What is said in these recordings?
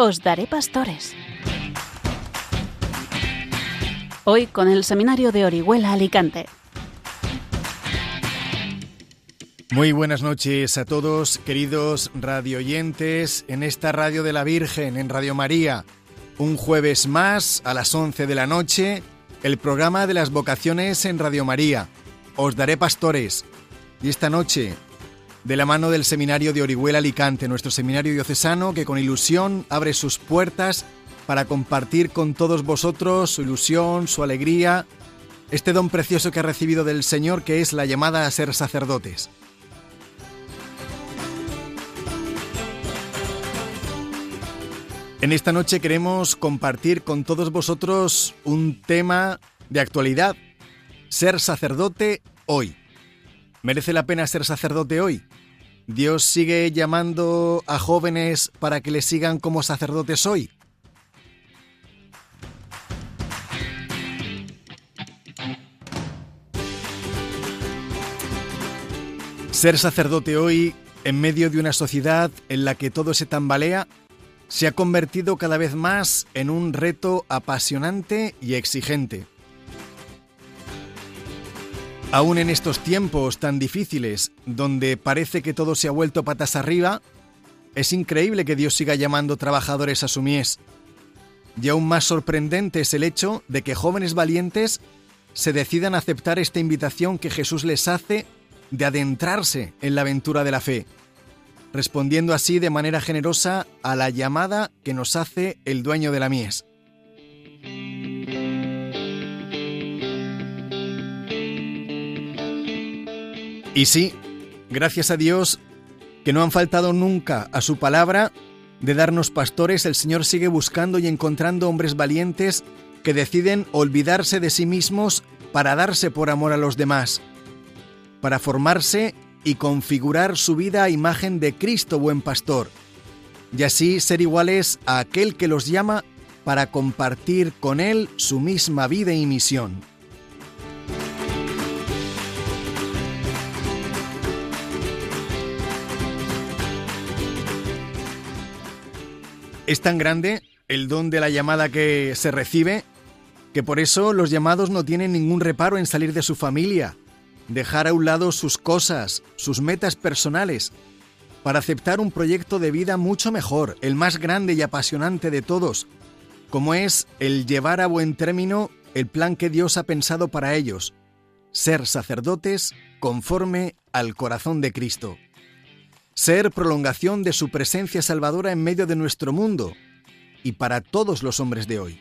Os daré pastores. Hoy con el Seminario de Orihuela Alicante. Muy buenas noches a todos, queridos radioyentes, en esta Radio de la Virgen, en Radio María. Un jueves más, a las 11 de la noche, el programa de las vocaciones en Radio María. Os daré pastores. Y esta noche, de la mano del Seminario de Orihuela Alicante, nuestro seminario diocesano que con ilusión abre sus puertas para compartir con todos vosotros su ilusión, su alegría, este don precioso que ha recibido del Señor que es la llamada a ser sacerdotes. En esta noche queremos compartir con todos vosotros un tema de actualidad, ser sacerdote hoy. ¿Merece la pena ser sacerdote hoy? ¿Dios sigue llamando a jóvenes para que le sigan como sacerdotes hoy? Ser sacerdote hoy, en medio de una sociedad en la que todo se tambalea, se ha convertido cada vez más en un reto apasionante y exigente. Aún en estos tiempos tan difíciles, donde parece que todo se ha vuelto patas arriba, es increíble que Dios siga llamando trabajadores a su mies. Y aún más sorprendente es el hecho de que jóvenes valientes se decidan a aceptar esta invitación que Jesús les hace de adentrarse en la aventura de la fe, respondiendo así de manera generosa a la llamada que nos hace el dueño de la mies. Y sí, gracias a Dios, que no han faltado nunca a su palabra de darnos pastores, el Señor sigue buscando y encontrando hombres valientes que deciden olvidarse de sí mismos para darse por amor a los demás, para formarse y configurar su vida a imagen de Cristo buen pastor, y así ser iguales a aquel que los llama para compartir con Él su misma vida y misión. Es tan grande el don de la llamada que se recibe que por eso los llamados no tienen ningún reparo en salir de su familia, dejar a un lado sus cosas, sus metas personales, para aceptar un proyecto de vida mucho mejor, el más grande y apasionante de todos, como es el llevar a buen término el plan que Dios ha pensado para ellos, ser sacerdotes conforme al corazón de Cristo ser prolongación de su presencia salvadora en medio de nuestro mundo y para todos los hombres de hoy.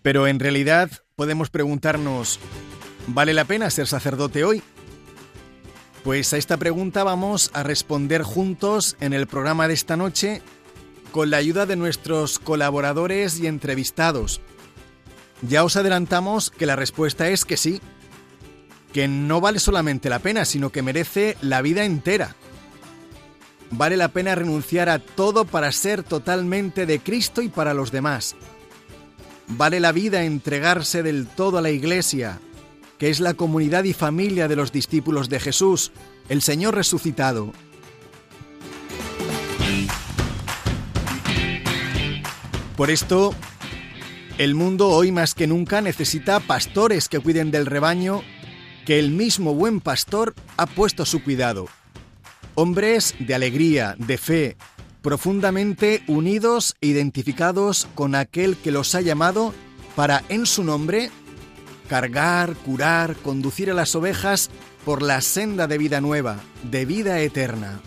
Pero en realidad podemos preguntarnos, ¿vale la pena ser sacerdote hoy? Pues a esta pregunta vamos a responder juntos en el programa de esta noche con la ayuda de nuestros colaboradores y entrevistados. Ya os adelantamos que la respuesta es que sí, que no vale solamente la pena, sino que merece la vida entera. Vale la pena renunciar a todo para ser totalmente de Cristo y para los demás. Vale la vida entregarse del todo a la Iglesia, que es la comunidad y familia de los discípulos de Jesús, el Señor resucitado. Por esto, el mundo hoy más que nunca necesita pastores que cuiden del rebaño que el mismo buen pastor ha puesto a su cuidado. Hombres de alegría, de fe, profundamente unidos e identificados con aquel que los ha llamado para, en su nombre, cargar, curar, conducir a las ovejas por la senda de vida nueva, de vida eterna.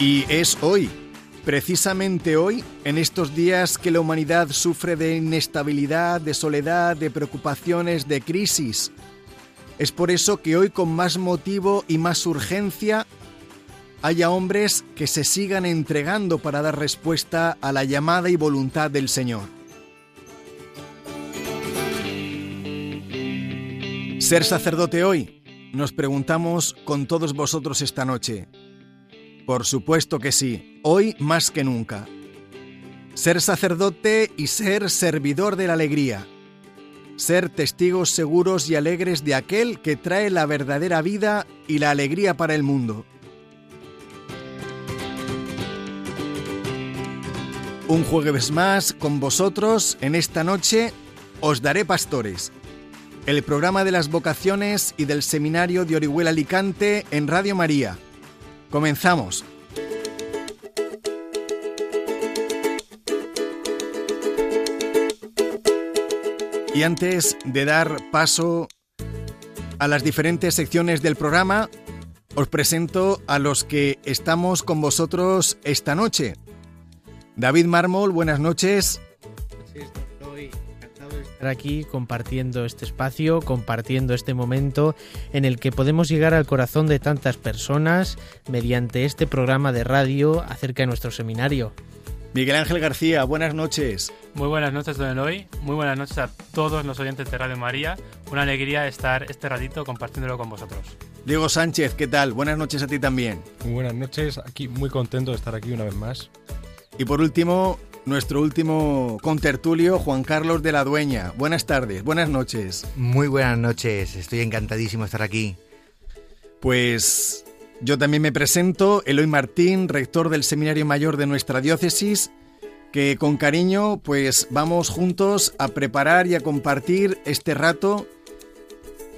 Y es hoy, precisamente hoy, en estos días que la humanidad sufre de inestabilidad, de soledad, de preocupaciones, de crisis. Es por eso que hoy con más motivo y más urgencia haya hombres que se sigan entregando para dar respuesta a la llamada y voluntad del Señor. Ser sacerdote hoy, nos preguntamos con todos vosotros esta noche. Por supuesto que sí, hoy más que nunca. ser sacerdote y ser servidor de la alegría, ser testigos seguros y alegres de aquel que trae la verdadera vida y la alegría para el mundo. Un jueves más con vosotros en esta noche os daré pastores. El programa de las vocaciones y del seminario de Orihuela Alicante en Radio María. Comenzamos. Y antes de dar paso a las diferentes secciones del programa, os presento a los que estamos con vosotros esta noche. David Mármol, buenas noches. Estar aquí compartiendo este espacio, compartiendo este momento en el que podemos llegar al corazón de tantas personas mediante este programa de radio acerca de nuestro seminario. Miguel Ángel García, buenas noches. Muy buenas noches, don Eloy. Muy buenas noches a todos los oyentes de Radio María. Una alegría estar este ratito compartiéndolo con vosotros. Diego Sánchez, ¿qué tal? Buenas noches a ti también. Muy buenas noches, aquí muy contento de estar aquí una vez más. Y por último, nuestro último contertulio, Juan Carlos de la Dueña. Buenas tardes, buenas noches. Muy buenas noches, estoy encantadísimo de estar aquí. Pues yo también me presento, Eloy Martín, rector del Seminario Mayor de nuestra diócesis, que con cariño pues vamos juntos a preparar y a compartir este rato,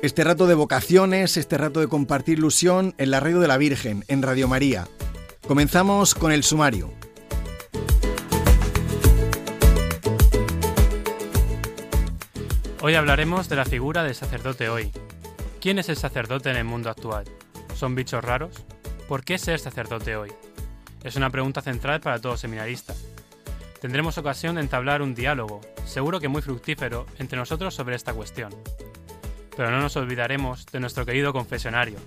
este rato de vocaciones, este rato de compartir ilusión en la radio de la Virgen, en Radio María. Comenzamos con el sumario. Hoy hablaremos de la figura del sacerdote hoy. ¿Quién es el sacerdote en el mundo actual? ¿Son bichos raros? ¿Por qué ser sacerdote hoy? Es una pregunta central para todo seminarista. Tendremos ocasión de entablar un diálogo, seguro que muy fructífero, entre nosotros sobre esta cuestión. Pero no nos olvidaremos de nuestro querido confesionario.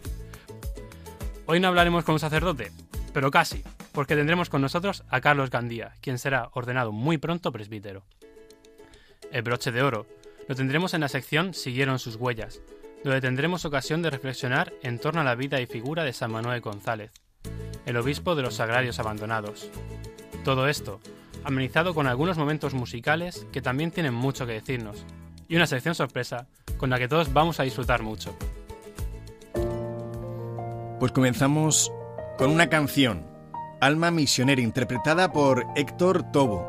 Hoy no hablaremos con un sacerdote, pero casi, porque tendremos con nosotros a Carlos Gandía, quien será ordenado muy pronto presbítero. El broche de oro lo tendremos en la sección Siguieron sus huellas, donde tendremos ocasión de reflexionar en torno a la vida y figura de San Manuel González, el obispo de los Sagrarios Abandonados. Todo esto, amenizado con algunos momentos musicales que también tienen mucho que decirnos, y una sección sorpresa con la que todos vamos a disfrutar mucho. Pues comenzamos con una canción, Alma Misionera, interpretada por Héctor Tobo.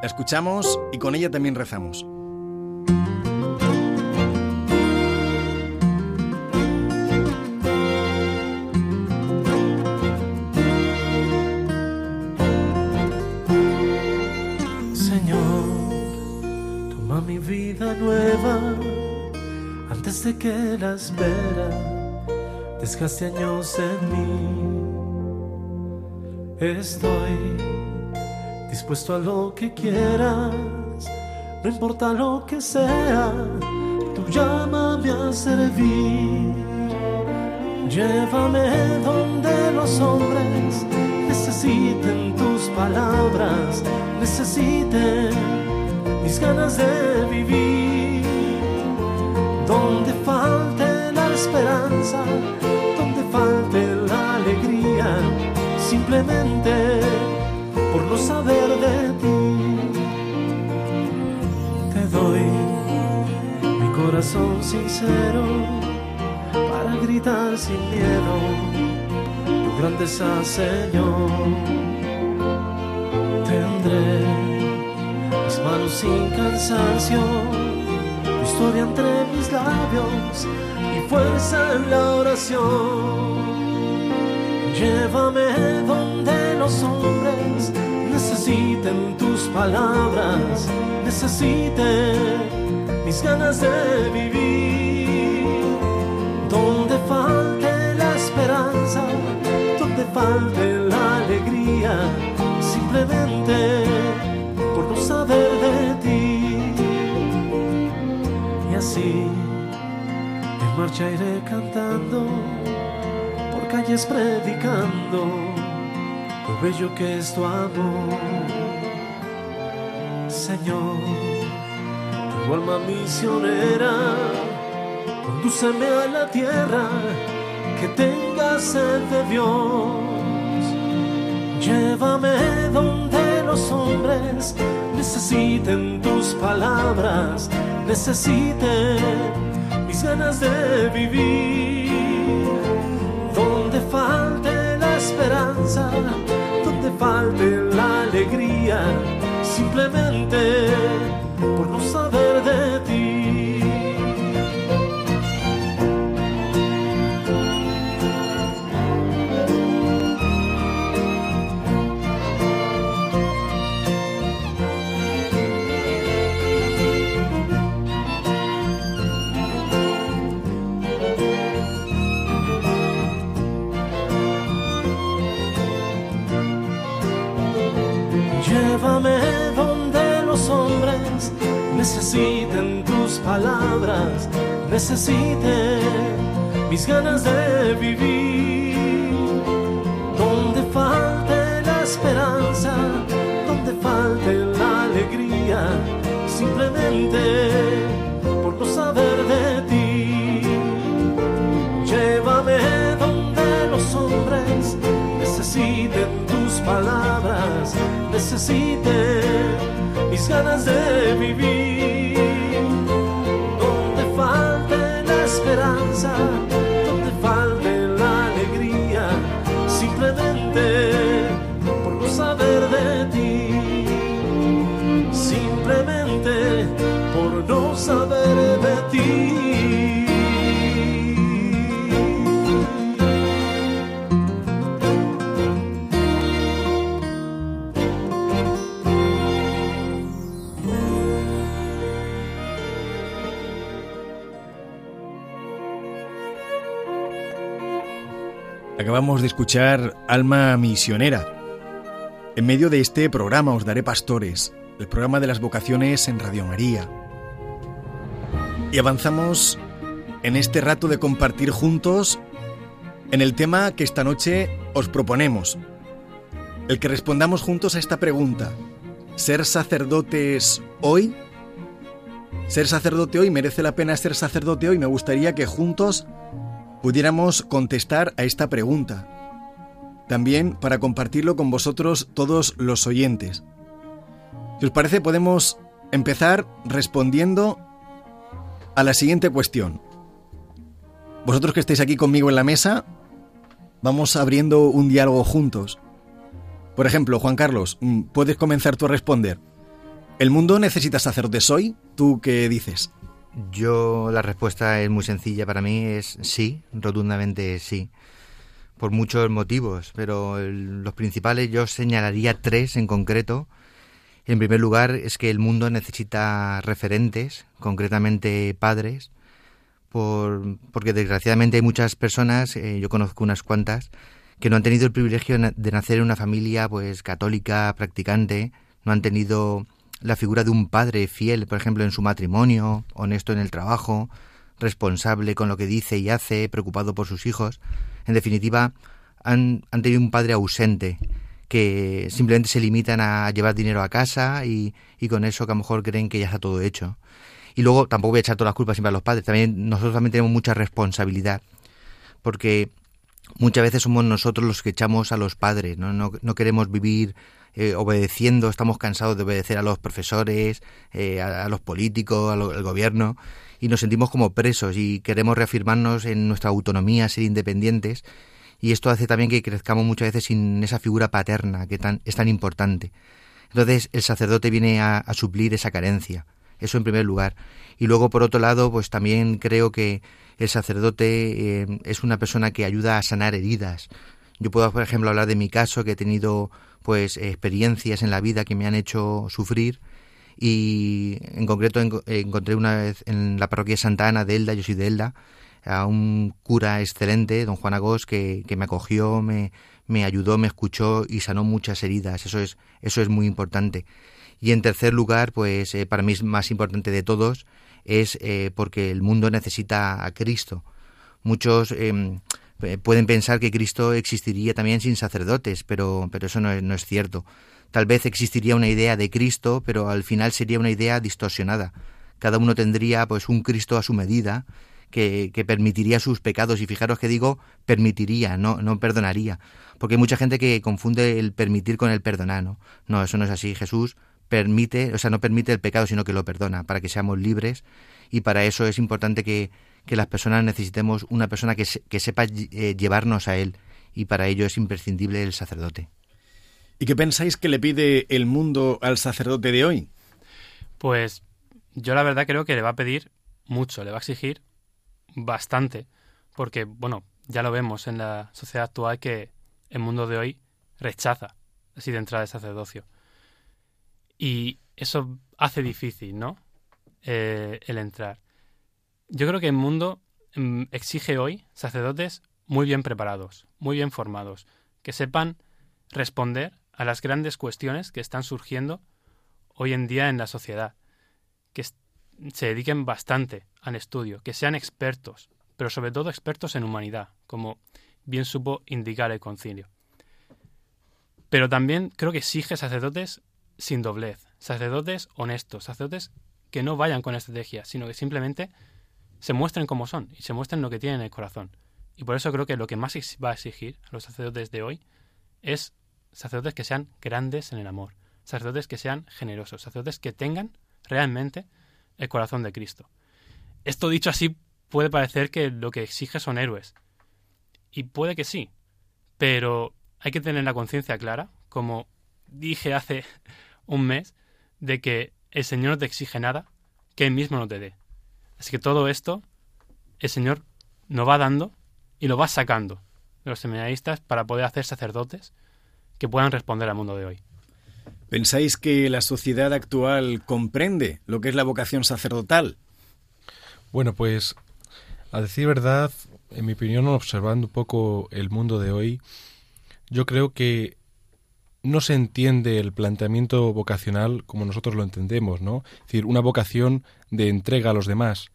La escuchamos y con ella también rezamos. Que la espera desgaste años en mí. Estoy dispuesto a lo que quieras, no importa lo que sea, tú llámame a servir. Llévame donde los hombres necesiten tus palabras, necesiten mis ganas de vivir. Esperanza, donde falte la alegría, simplemente por no saber de ti. Te doy mi corazón sincero para gritar sin miedo tu grandeza, Señor. Tendré manos sin cansancio, tu historia entre mis labios fuerza en la oración. Llévame donde los hombres necesiten tus palabras, necesiten mis ganas de vivir. Donde falte la esperanza, donde falte la alegría, simplemente por no saber de ti. Y así marcha iré cantando, por calles predicando lo bello que es tu amor. Señor, tu alma misionera, condúceme a la tierra que tenga sed de Dios. Llévame donde los hombres necesiten tus palabras, necesiten mis ganas de vivir. Donde falte la esperanza, donde falte la alegría, simplemente necesiten tus palabras, necesiten mis ganas de vivir. Donde falte la esperanza, donde falte la alegría, simplemente por no saber de ti. Llévame donde los hombres necesiten tus palabras, necesiten mis ganas de vivir. De escuchar Alma Misionera. En medio de este programa os daré pastores, el programa de las vocaciones en Radio María. Y avanzamos en este rato de compartir juntos en el tema que esta noche os proponemos. El que respondamos juntos a esta pregunta. ¿Ser sacerdotes hoy? ¿Ser sacerdote hoy merece la pena ser sacerdote hoy? Me gustaría que juntos pudiéramos contestar a esta pregunta. También para compartirlo con vosotros todos los oyentes. Si os parece, podemos empezar respondiendo a la siguiente cuestión. Vosotros que estáis aquí conmigo en la mesa, vamos abriendo un diálogo juntos. Por ejemplo, Juan Carlos, mm, puedes comenzar tú a responder. ¿El mundo necesita sacerdotes hoy? ¿Tú qué dices? Yo la respuesta es muy sencilla para mí, es sí, rotundamente sí, por muchos motivos, pero los principales yo señalaría tres en concreto. En primer lugar es que el mundo necesita referentes, concretamente padres, por, porque desgraciadamente hay muchas personas, eh, yo conozco unas cuantas, que no han tenido el privilegio de nacer en una familia pues católica, practicante, no han tenido la figura de un padre fiel, por ejemplo, en su matrimonio, honesto en el trabajo, responsable con lo que dice y hace, preocupado por sus hijos. En definitiva, han, tenido un padre ausente, que simplemente se limitan a llevar dinero a casa y, y con eso que a lo mejor creen que ya está todo hecho. Y luego tampoco voy a echar todas las culpas siempre a los padres, también nosotros también tenemos mucha responsabilidad, porque muchas veces somos nosotros los que echamos a los padres, no, no queremos vivir eh, obedeciendo, estamos cansados de obedecer a los profesores, eh, a, los políticos, al, al gobierno, y nos sentimos como presos y queremos reafirmarnos en nuestra autonomía, ser independientes, y esto hace también que crezcamos muchas veces sin esa figura paterna que tan, es tan importante. Entonces el sacerdote viene a, a suplir esa carencia, eso en primer lugar. Y luego, por otro lado, pues también creo que el sacerdote eh, es una persona que ayuda a sanar heridas. Yo puedo, por ejemplo, hablar de mi caso, que he tenido pues experiencias en la vida que me han hecho sufrir y en concreto en- encontré una vez en la parroquia Santa Ana de Elda, yo a un cura excelente, don Juan Agós, que, que me acogió, me, me ayudó, me escuchó y sanó muchas heridas. Eso es, eso es muy importante. Y en tercer lugar, pues eh, para mí es más importante de todos, es eh, porque el mundo necesita a Cristo. Muchos eh, pueden pensar que Cristo existiría también sin sacerdotes, pero, pero eso no es, no es cierto. Tal vez existiría una idea de Cristo, pero al final sería una idea distorsionada. Cada uno tendría pues un Cristo a su medida, que, que, permitiría sus pecados. Y fijaros que digo permitiría, no, no perdonaría. Porque hay mucha gente que confunde el permitir con el perdonar, ¿no? No, eso no es así. Jesús permite, o sea, no permite el pecado, sino que lo perdona, para que seamos libres. Y para eso es importante que, que las personas necesitemos una persona que, que sepa eh, llevarnos a Él. Y para ello es imprescindible el sacerdote. ¿Y qué pensáis que le pide el mundo al sacerdote de hoy? Pues yo la verdad creo que le va a pedir mucho, le va a exigir bastante, porque, bueno, ya lo vemos en la sociedad actual que el mundo de hoy rechaza así de entrada el sacerdocio. Y eso hace difícil, ¿no? Eh, el entrar. Yo creo que el mundo mm, exige hoy sacerdotes muy bien preparados, muy bien formados, que sepan responder a las grandes cuestiones que están surgiendo hoy en día en la sociedad, que se dediquen bastante al estudio, que sean expertos, pero sobre todo expertos en humanidad, como bien supo indicar el concilio. Pero también creo que exige sacerdotes sin doblez, sacerdotes honestos, sacerdotes que no vayan con estrategia, sino que simplemente se muestren como son y se muestren lo que tienen en el corazón. Y por eso creo que lo que más va a exigir a los sacerdotes de hoy es sacerdotes que sean grandes en el amor, sacerdotes que sean generosos, sacerdotes que tengan realmente el corazón de Cristo. Esto dicho así puede parecer que lo que exige son héroes. Y puede que sí, pero hay que tener la conciencia clara, como dije hace un mes, de que el Señor no te exige nada que Él mismo no te dé. Así que todo esto el Señor nos va dando y lo va sacando de los seminaristas para poder hacer sacerdotes que puedan responder al mundo de hoy. ¿Pensáis que la sociedad actual comprende lo que es la vocación sacerdotal? Bueno, pues a decir verdad, en mi opinión, observando un poco el mundo de hoy, yo creo que no se entiende el planteamiento vocacional como nosotros lo entendemos, ¿no? Es decir, una vocación de entrega a los demás.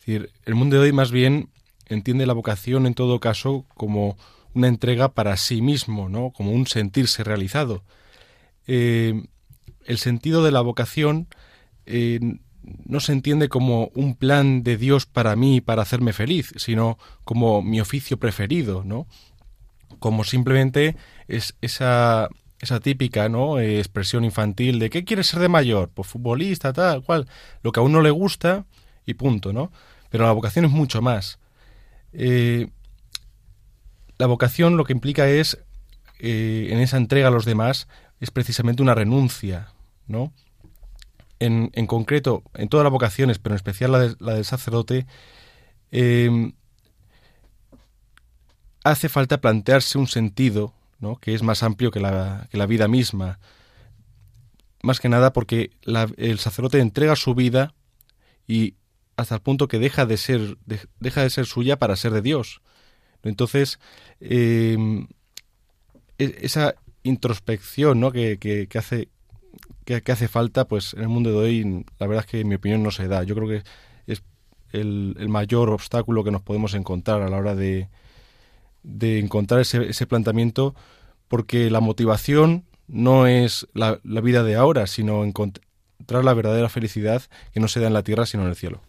Es decir, el mundo de hoy más bien entiende la vocación en todo caso como una entrega para sí mismo, ¿no? Como un sentirse realizado. Eh, el sentido de la vocación eh, no se entiende como un plan de Dios para mí para hacerme feliz, sino como mi oficio preferido, ¿no? Como simplemente es esa, esa típica ¿no? Eh, expresión infantil de ¿qué quieres ser de mayor? Pues futbolista, tal, cual. Lo que a uno le gusta y punto, ¿no? Pero la vocación es mucho más. la vocación lo que implica es, en esa entrega a los demás, es precisamente una renuncia, ¿no? En, en concreto, en todas las vocaciones, pero en especial la, la del sacerdote, eh, hace falta plantearse un sentido, ¿no? Que es más amplio que la, que la vida misma. Más que nada porque la, el sacerdote entrega su vida y hasta el punto que deja de ser, de, deja de ser suya para ser de Dios. Entonces, eh, esa, introspección ¿no? que, que, hace que, hace falta pues en el mundo de hoy la verdad es que en mi opinión no se da yo creo que es el mayor obstáculo que nos podemos encontrar a la hora de, de encontrar ese, ese planteamiento porque la motivación no es la, la vida de ahora sino encontrar la verdadera felicidad que no se da en la tierra sino en el cielo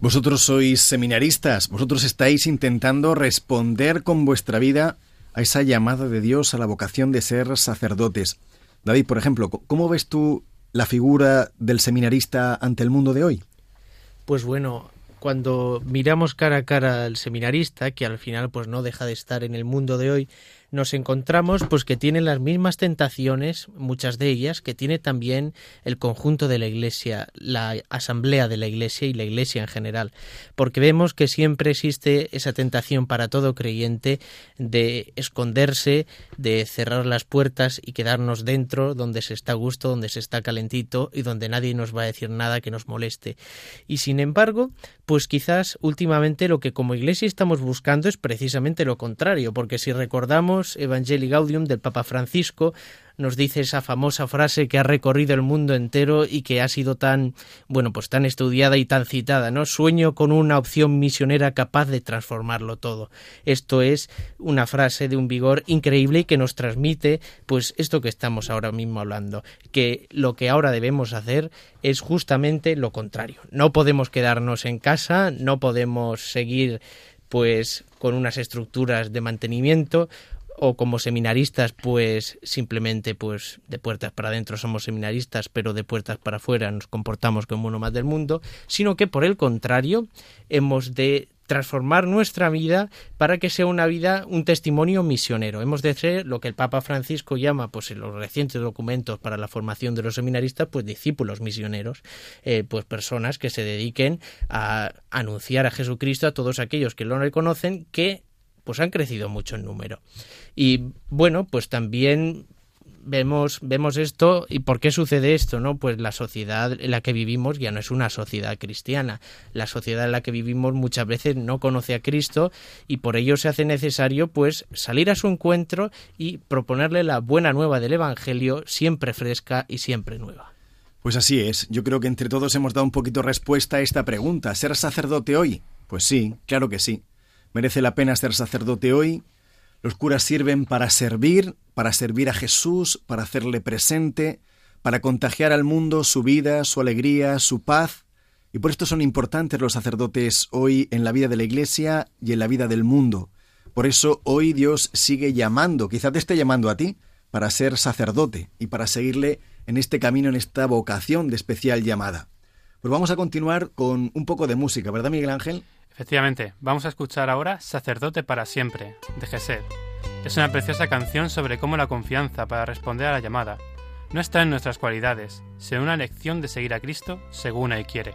vosotros sois seminaristas, vosotros estáis intentando responder con vuestra vida a esa llamada de Dios a la vocación de ser sacerdotes. David, por ejemplo, ¿cómo ves tú la figura del seminarista ante el mundo de hoy? Pues bueno, cuando miramos cara a cara al seminarista, que al final pues no deja de estar en el mundo de hoy, nos encontramos pues que tiene las mismas tentaciones, muchas de ellas, que tiene también el conjunto de la Iglesia, la asamblea de la Iglesia y la Iglesia en general, porque vemos que siempre existe esa tentación para todo creyente de esconderse, de cerrar las puertas y quedarnos dentro donde se está a gusto, donde se está calentito y donde nadie nos va a decir nada que nos moleste. Y sin embargo, pues quizás últimamente lo que como Iglesia estamos buscando es precisamente lo contrario, porque si recordamos Laudamus Evangelii Gaudium del Papa Francisco nos dice esa famosa frase que ha recorrido el mundo entero y que ha sido tan, bueno, pues tan estudiada y tan citada, ¿no? Sueño con una opción misionera capaz de transformarlo todo. Esto es una frase de un vigor increíble y que nos transmite, pues, esto que estamos ahora mismo hablando, que lo que ahora debemos hacer es justamente lo contrario. No podemos quedarnos en casa, no podemos seguir pues con unas estructuras de mantenimiento o como seminaristas pues simplemente pues de puertas para adentro somos seminaristas pero de puertas para afuera nos comportamos como uno más del mundo sino que por el contrario hemos de transformar nuestra vida para que sea una vida, un testimonio misionero. Hemos de ser lo que el Papa Francisco llama, pues en los recientes documentos para la formación de los seminaristas, pues discípulos misioneros, eh, pues personas que se dediquen a anunciar a Jesucristo a todos aquellos que lo reconocen, que pues han crecido mucho en número. Y bueno, pues también vemos, vemos esto y por qué sucede esto, ¿no? Pues la sociedad en la que vivimos ya no es una sociedad cristiana. La sociedad en la que vivimos muchas veces no conoce a Cristo y por ello se hace necesario pues salir a su encuentro y proponerle la buena nueva del Evangelio siempre fresca y siempre nueva. Pues así es, yo creo que entre todos hemos dado un poquito respuesta a esta pregunta. ¿Ser sacerdote hoy? Pues sí, claro que sí. ¿Merece la pena ser sacerdote hoy? Los curas sirven para servir, para servir a Jesús, para hacerle presente, para contagiar al mundo su vida, su alegría, su paz. Y por esto son importantes los sacerdotes hoy en la vida de la Iglesia y en la vida del mundo. Por eso hoy Dios sigue llamando, quizá te esté llamando a ti, para ser sacerdote y para seguirle en este camino, en esta vocación de especial llamada. Pues vamos a continuar con un poco de música, ¿verdad Miguel Ángel? Efectivamente, vamos a escuchar ahora Sacerdote para siempre, de Gesed. Es una preciosa canción sobre cómo la confianza para responder a la llamada no está en nuestras cualidades, sino en una lección de seguir a Cristo según Él quiere.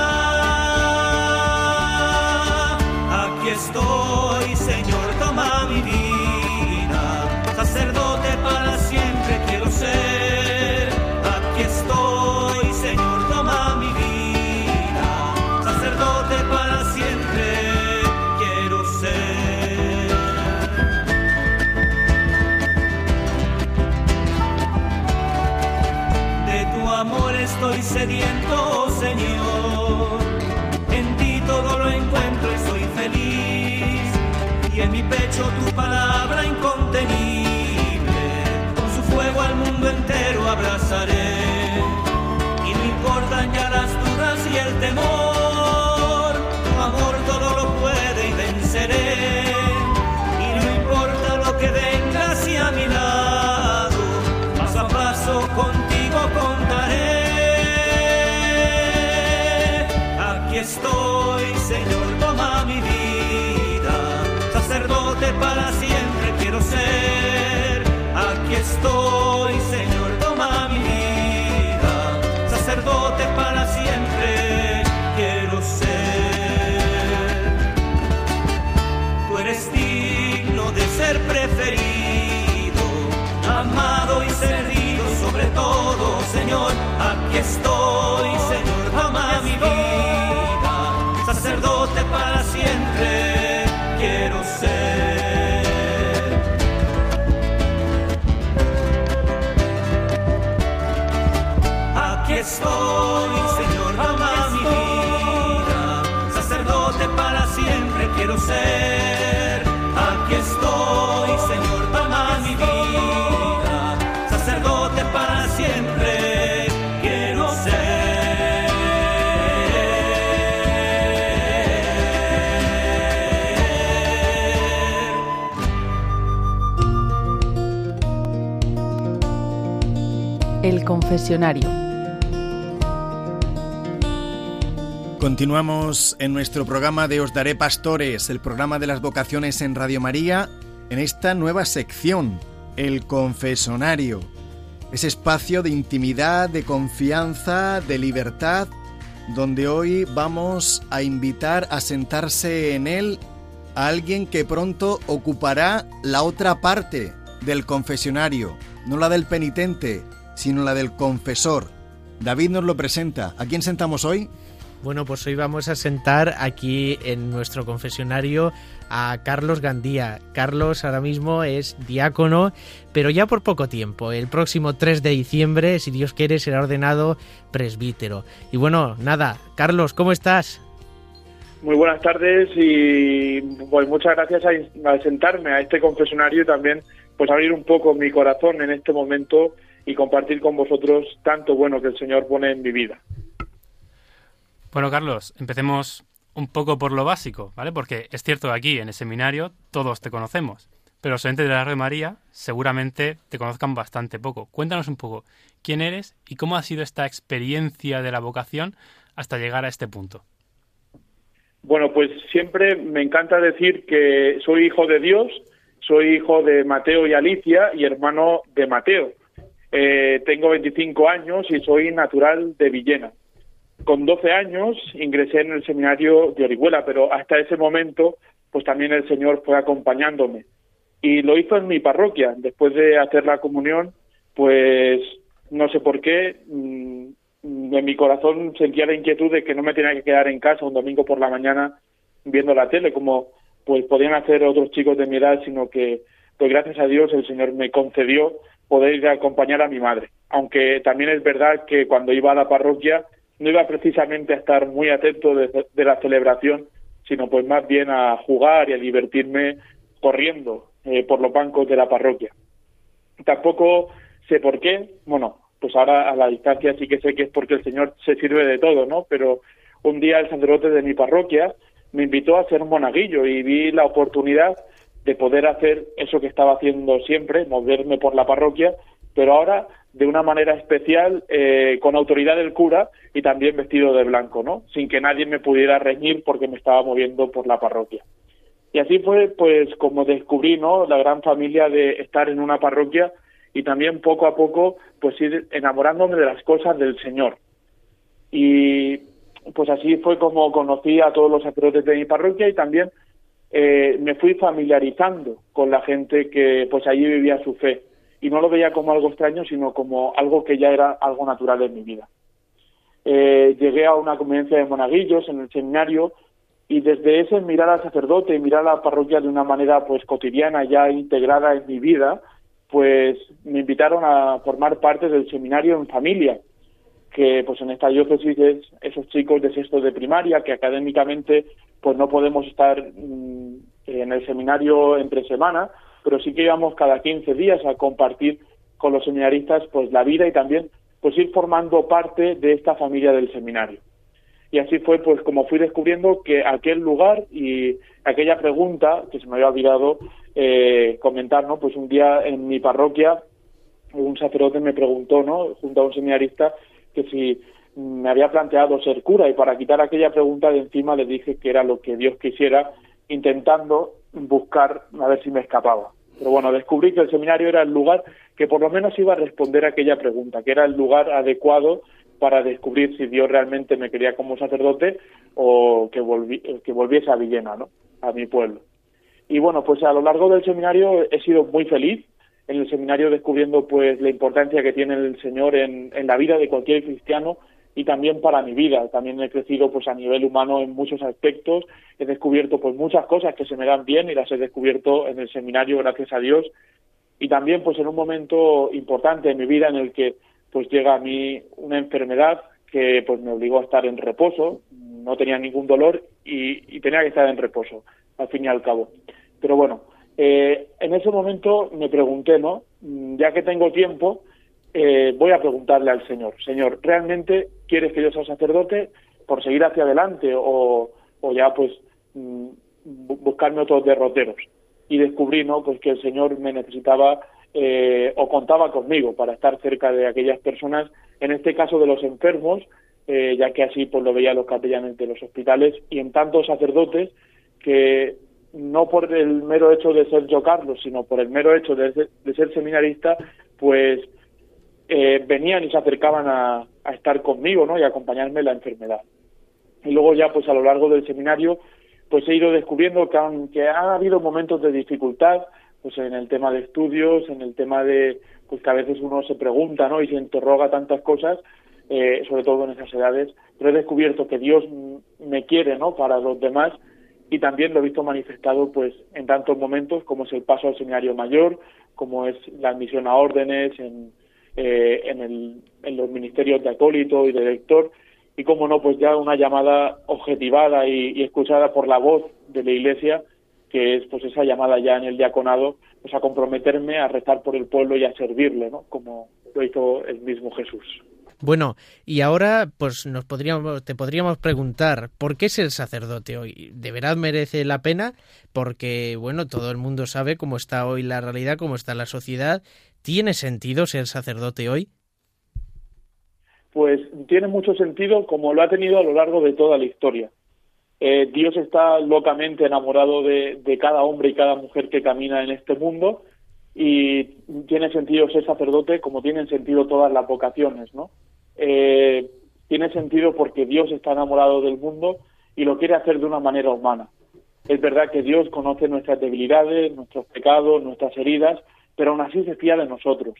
Y no importan ya las dudas y el temor. Tu amor todo lo puede y venceré. Y no importa lo que venga hacia mi lado. Paso a paso contigo contaré. Aquí estoy, Señor, toma mi vida. Sacerdote para siempre quiero ser. Aquí estoy, Señor, Aquí estoy, confesionario. Continuamos en nuestro programa de Os Daré Pastores, el programa de las vocaciones en Radio María, en esta nueva sección, el confesonario. Ese espacio de intimidad, de confianza, de libertad, donde hoy vamos a invitar a sentarse en él a alguien que pronto ocupará la otra parte del confesionario, no la del penitente, sino la del confesor. David nos lo presenta. ¿A quién sentamos hoy? Bueno, pues hoy vamos a sentar aquí en nuestro confesionario a Carlos Gandía. Carlos ahora mismo es diácono, pero ya por poco tiempo. El próximo 3 de diciembre, si Dios quiere, será ordenado presbítero. Y bueno, nada, Carlos, ¿cómo estás? Muy buenas tardes y pues muchas gracias a, a sentarme a este confesionario y también pues abrir un poco mi corazón en este momento y compartir con vosotros tanto bueno que el Señor pone en mi vida. Bueno, Carlos, empecemos un poco por lo básico, ¿vale? Porque es cierto que aquí en el seminario todos te conocemos, pero los oyentes de la Red María seguramente te conozcan bastante poco. Cuéntanos un poco quién eres y cómo ha sido esta experiencia de la vocación hasta llegar a este punto. Bueno, pues siempre me encanta decir que soy hijo de Dios, soy hijo de Mateo y Alicia y hermano de Mateo. Eh, tengo 25 años y soy natural de Villena. Con 12 años ingresé en el seminario de Orihuela, pero hasta ese momento pues también el Señor fue acompañándome. Y lo hizo en mi parroquia. Después de hacer la comunión, pues no sé por qué, mmm, en mi corazón sentía la inquietud de que no me tenía que quedar en casa un domingo por la mañana viendo la tele, como pues podían hacer otros chicos de mi edad, sino que pues gracias a Dios el Señor me concedió poder ir acompañar a mi madre. Aunque también es verdad que cuando iba a la parroquia no iba precisamente a estar muy atento de, de la celebración, sino pues más bien a jugar y a divertirme corriendo eh, por los bancos de la parroquia. Tampoco sé por qué, bueno, pues ahora a la distancia sí que sé que es porque el Señor se sirve de todo, ¿no? Pero un día el sacerdote de mi parroquia me invitó a hacer un monaguillo y vi la oportunidad de poder hacer eso que estaba haciendo siempre, moverme por la parroquia, pero ahora de una manera especial, eh, con autoridad del cura y también vestido de blanco, ¿no? Sin que nadie me pudiera reñir porque me estaba moviendo por la parroquia. Y así fue, pues, como descubrí, ¿no? La gran familia de estar en una parroquia y también poco a poco, pues, ir enamorándome de las cosas del Señor. Y, pues, así fue como conocí a todos los sacerdotes de mi parroquia y también eh, me fui familiarizando con la gente que, pues, allí vivía su fe y no lo veía como algo extraño, sino como algo que ya era algo natural en mi vida. Eh, llegué a una convivencia de monaguillos en el seminario y desde ese mirar al sacerdote y mirar a la parroquia de una manera pues cotidiana ya integrada en mi vida, pues me invitaron a formar parte del seminario en familia, que pues en esta diócesis es esos chicos de sexto de primaria que académicamente pues no podemos estar mmm, en el seminario entre semana, pero sí que íbamos cada 15 días a compartir con los seminaristas pues la vida y también pues ir formando parte de esta familia del seminario. Y así fue pues como fui descubriendo que aquel lugar y aquella pregunta que se me había olvidado eh, comentar, ¿no? Pues un día en mi parroquia un sacerdote me preguntó, ¿no? Junto a un seminarista que si me había planteado ser cura y para quitar aquella pregunta de encima le dije que era lo que Dios quisiera, intentando buscar a ver si me escapaba. Pero bueno, descubrí que el seminario era el lugar que por lo menos iba a responder aquella pregunta, que era el lugar adecuado para descubrir si Dios realmente me quería como sacerdote o que, volví, que volviese a Villena, ¿no? A mi pueblo. Y bueno, pues a lo largo del seminario he sido muy feliz en el seminario descubriendo pues la importancia que tiene el Señor en, en la vida de cualquier cristiano y también para mi vida. También he crecido pues a nivel humano en muchos aspectos, he descubierto pues muchas cosas que se me dan bien y las he descubierto en el seminario gracias a Dios y también pues en un momento importante en mi vida en el que pues llega a mí una enfermedad que pues me obligó a estar en reposo, no tenía ningún dolor y, tenía que estar en reposo, al fin y al cabo. Pero bueno, eh, en ese momento me pregunté, ¿no? Mm, ya que tengo tiempo, eh, voy a preguntarle al Señor, Señor, ¿realmente quieres que yo sea sacerdote por seguir hacia adelante o, o ya pues mm, buscarme otros derroteros? Y descubrí, ¿no? Pues que el Señor me necesitaba eh, o contaba conmigo para estar cerca de aquellas personas, en este caso de los enfermos, eh, ya que así pues lo veía los capellanes de los hospitales y en tantos sacerdotes que no por el mero hecho de ser yo Carlos, sino por el mero hecho de, ser seminarista, pues eh, venían y se acercaban a, estar conmigo, ¿no? Y acompañarme en la enfermedad. Y luego ya, pues a lo largo del seminario, pues he ido descubriendo que aunque ha habido momentos de dificultad, pues en el tema de estudios, en el tema de, pues que a veces uno se pregunta, ¿no? Y se interroga tantas cosas, eh, sobre todo en esas edades, pero he descubierto que Dios me quiere, ¿no? Para los demás y también lo he visto manifestado, pues, en tantos momentos como es el paso al seminario mayor, como es la admisión a órdenes en, eh, en, el, en los ministerios de acólito y de lector, y como no, pues ya una llamada objetivada y, y escuchada por la voz de la Iglesia que es pues esa llamada ya en el diaconado, pues a comprometerme a rezar por el pueblo y a servirle, ¿no? Como lo hizo el mismo Jesús. Bueno, y ahora pues nos podríamos te podríamos preguntar, ¿por qué ser sacerdote hoy? ¿De verdad merece la pena? Porque bueno, todo el mundo sabe cómo está hoy la realidad, cómo está la sociedad. ¿Tiene sentido ser sacerdote hoy? Pues tiene mucho sentido como lo ha tenido a lo largo de toda la historia. Eh, Dios está locamente enamorado de, cada hombre y cada mujer que camina en este mundo y tiene sentido ser sacerdote como tienen sentido todas las vocaciones, ¿no? Eh, tiene sentido porque Dios está enamorado del mundo y lo quiere hacer de una manera humana. Es verdad que Dios conoce nuestras debilidades, nuestros pecados, nuestras heridas, pero aún así se fía de nosotros.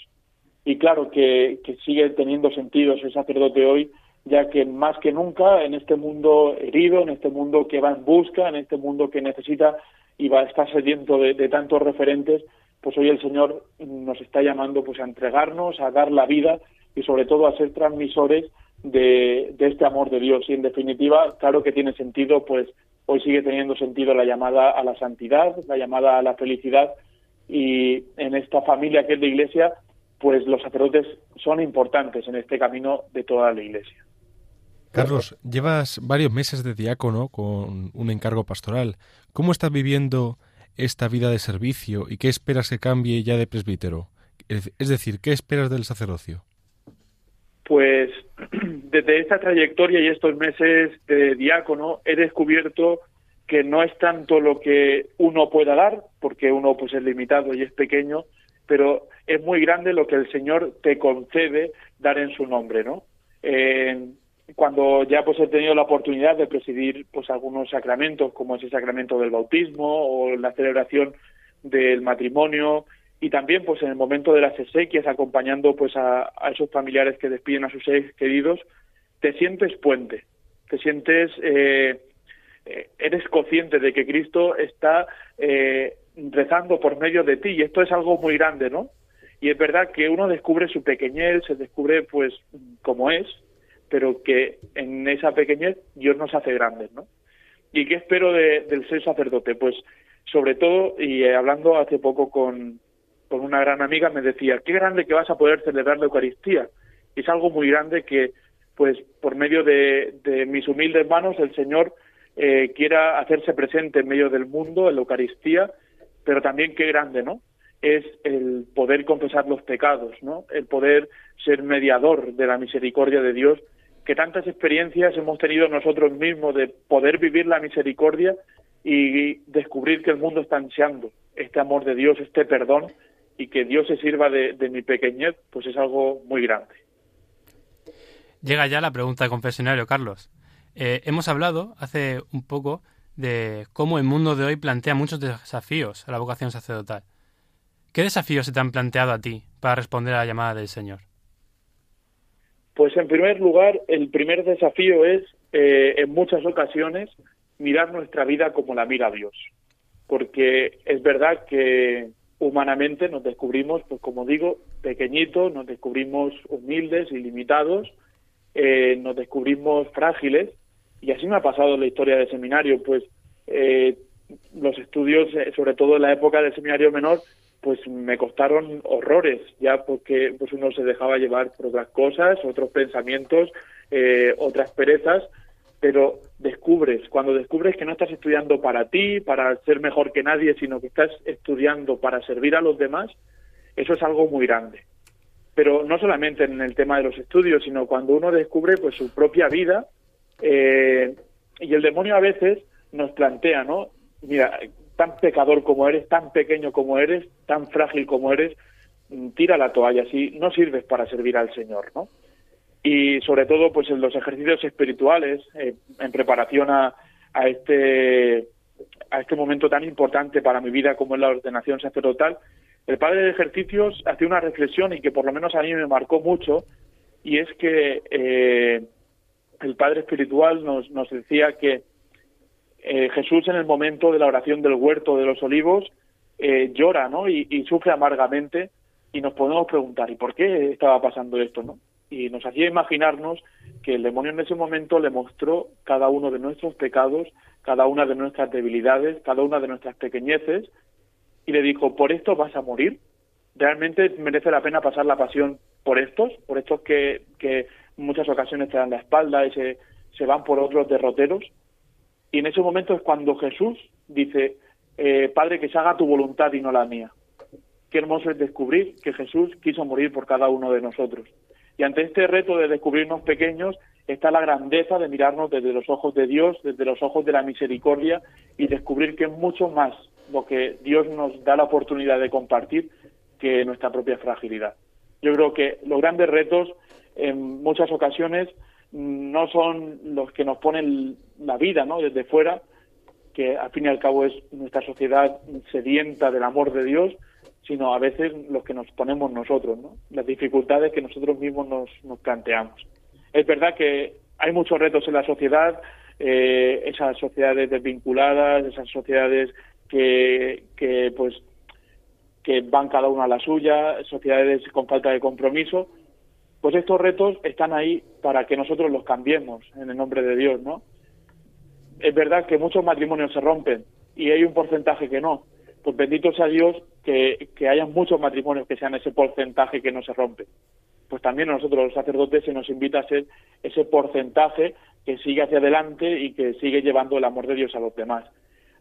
Y claro que, que sigue teniendo sentido ser sacerdote hoy ya que más que nunca en este mundo herido, en este mundo que va en busca, en este mundo que necesita y va a estar sediento de, tantos referentes, pues hoy el Señor nos está llamando pues a entregarnos, a dar la vida y sobre todo a ser transmisores de, de este amor de Dios. Y en definitiva, claro que tiene sentido, pues hoy sigue teniendo sentido la llamada a la santidad, la llamada a la felicidad y en esta familia que es la Iglesia, pues los sacerdotes son importantes en este camino de toda la Iglesia. Carlos, llevas varios meses de diácono con un encargo pastoral. ¿Cómo estás viviendo esta vida de servicio y qué esperas que cambie ya de presbítero? Es decir, ¿qué esperas del sacerdocio? Pues desde esta trayectoria y estos meses de diácono he descubierto que no es tanto lo que uno pueda dar, porque uno pues es limitado y es pequeño, pero es muy grande lo que el Señor te concede dar en su nombre, ¿no? Cuando ya pues he tenido la oportunidad de presidir pues algunos sacramentos como es el sacramento del bautismo o la celebración del matrimonio y también pues en el momento de las exequias acompañando pues a, esos familiares que despiden a sus seres queridos te sientes puente te sientes eh, eh, eres consciente de que Cristo está eh, rezando por medio de ti. Y esto es algo muy grande no y es verdad que uno descubre su pequeñez se descubre pues como es pero que en esa pequeñez Dios nos hace grandes, ¿no? ¿Y qué espero del ser sacerdote? Pues sobre todo, y eh, hablando hace poco con, con una gran amiga, me decía, qué grande que vas a poder celebrar la Eucaristía. Es algo muy grande que, pues, por medio de, mis humildes manos, el Señor eh, quiera hacerse presente en medio del mundo, en la Eucaristía, pero también qué grande, ¿no? Es el poder confesar los pecados, ¿no? El poder ser mediador de la misericordia de Dios que tantas experiencias hemos tenido nosotros mismos de poder vivir la misericordia y descubrir que el mundo está ansiando este amor de Dios, este perdón y que Dios se sirva de, mi pequeñez, pues es algo muy grande. Llega ya la pregunta de confesionario, Carlos. Eh, hemos hablado hace un poco de cómo el mundo de hoy plantea muchos desafíos a la vocación sacerdotal. ¿Qué desafíos se te han planteado a ti para responder a la llamada del Señor? Pues en primer lugar, el primer desafío es, eh, en muchas ocasiones, mirar nuestra vida como la mira Dios. Porque es verdad que humanamente nos descubrimos, pues como digo, pequeñitos, nos descubrimos humildes y limitados, eh, nos descubrimos frágiles, y así me ha pasado en la historia del seminario, pues eh, los estudios, sobre todo en la época del seminario menor, pues me costaron horrores, ya porque pues uno se dejaba llevar por otras cosas, otros pensamientos, otras perezas, pero descubres, cuando descubres que no estás estudiando para ti, para ser mejor que nadie, sino que estás estudiando para servir a los demás, eso es algo muy grande. Pero no solamente en el tema de los estudios, sino cuando uno descubre pues su propia vida eh, y el demonio a veces nos plantea, ¿no? Mira, tan pecador como eres, tan pequeño como eres, tan frágil como eres, mm, tira la toalla, así no sirves para servir al Señor, ¿no? y sobre todo pues en los ejercicios espirituales eh, en preparación a, este a este momento tan importante para mi vida como es la ordenación sacerdotal el padre de ejercicios hacía una reflexión y que por lo menos a mí me marcó mucho y es que eh, el padre espiritual nos decía que eh, Jesús en el momento de la oración del huerto de los olivos llora ¿no? y, sufre amargamente y nos podemos preguntar ¿y por qué estaba pasando esto? ¿no? y nos hacía imaginarnos que el demonio en ese momento le mostró cada uno de nuestros pecados, cada una de nuestras debilidades, cada una de nuestras pequeñeces, y le dijo, por esto vas a morir. Realmente merece la pena pasar la pasión por estos, por estos que, en muchas ocasiones te dan la espalda y se van por otros derroteros. Y en ese momento es cuando Jesús dice, eh, Padre, que se haga tu voluntad y no la mía. Qué hermoso es descubrir que Jesús quiso morir por cada uno de nosotros. Y ante este reto de descubrirnos pequeños está la grandeza de mirarnos desde los ojos de Dios, desde los ojos de la misericordia y descubrir que es mucho más lo que Dios nos da la oportunidad de compartir que nuestra propia fragilidad. Yo creo que los grandes retos en muchas ocasiones no son los que nos ponen la vida ¿no? desde fuera, que al fin y al cabo es nuestra sociedad sedienta del amor de Dios, sino a veces los que nos ponemos nosotros, ¿no? las dificultades que nosotros mismos nos, nos planteamos. Es verdad que hay muchos retos en la sociedad, eh, esas sociedades desvinculadas, esas sociedades que, que pues que van cada una a la suya, sociedades con falta de compromiso, pues estos retos están ahí para que nosotros los cambiemos en el nombre de Dios, ¿no? Es verdad que muchos matrimonios se rompen y hay un porcentaje que no, pues bendito sea Dios que, que haya muchos matrimonios que sean ese porcentaje que no se rompe. Pues también a nosotros los sacerdotes se nos invita a ser ese porcentaje que sigue hacia adelante y que sigue llevando el amor de Dios a los demás.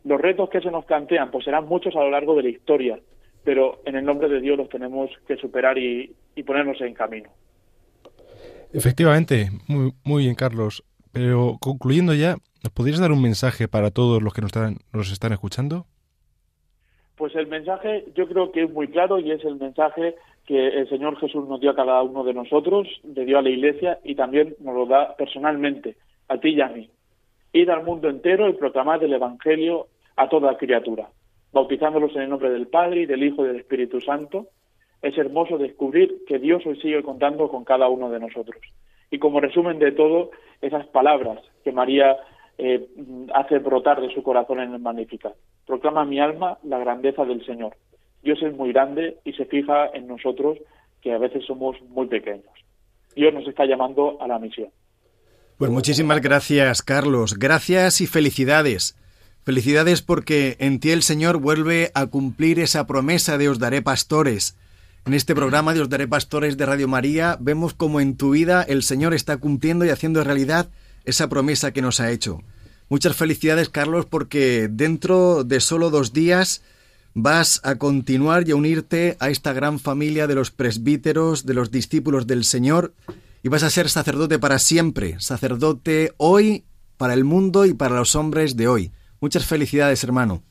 Los retos que se nos plantean pues serán muchos a lo largo de la historia, pero en el nombre de Dios los tenemos que superar y, y ponernos en camino. Efectivamente, muy, muy bien, Carlos. Pero concluyendo ya, ¿nos podrías dar un mensaje para todos los que nos están, nos están escuchando? Pues el mensaje yo creo que es muy claro y es el mensaje que el Señor Jesús nos dio a cada uno de nosotros, le dio a la Iglesia y también nos lo da personalmente, a ti y a mí. Ir al mundo entero y proclamar el Evangelio a toda criatura, bautizándolos en el nombre del Padre y del Hijo y del Espíritu Santo. Es hermoso descubrir que Dios hoy sigue contando con cada uno de nosotros. Y como resumen de todo, esas palabras que María eh, hace brotar de su corazón en el Magnificat. Proclama mi alma la grandeza del Señor. Dios es muy grande y se fija en nosotros que a veces somos muy pequeños. Dios nos está llamando a la misión. Pues muchísimas gracias, Carlos. Gracias y felicidades. Felicidades porque en ti el Señor vuelve a cumplir esa promesa de os daré pastores. En este programa de Os daré pastores de Radio María vemos como en tu vida el Señor está cumpliendo y haciendo realidad esa promesa que nos ha hecho. Muchas felicidades, Carlos, porque dentro de solo dos días vas a continuar y a unirte a esta gran familia de los presbíteros, de los discípulos del Señor, y vas a ser sacerdote para siempre, sacerdote hoy, para el mundo y para los hombres de hoy. Muchas felicidades, hermano.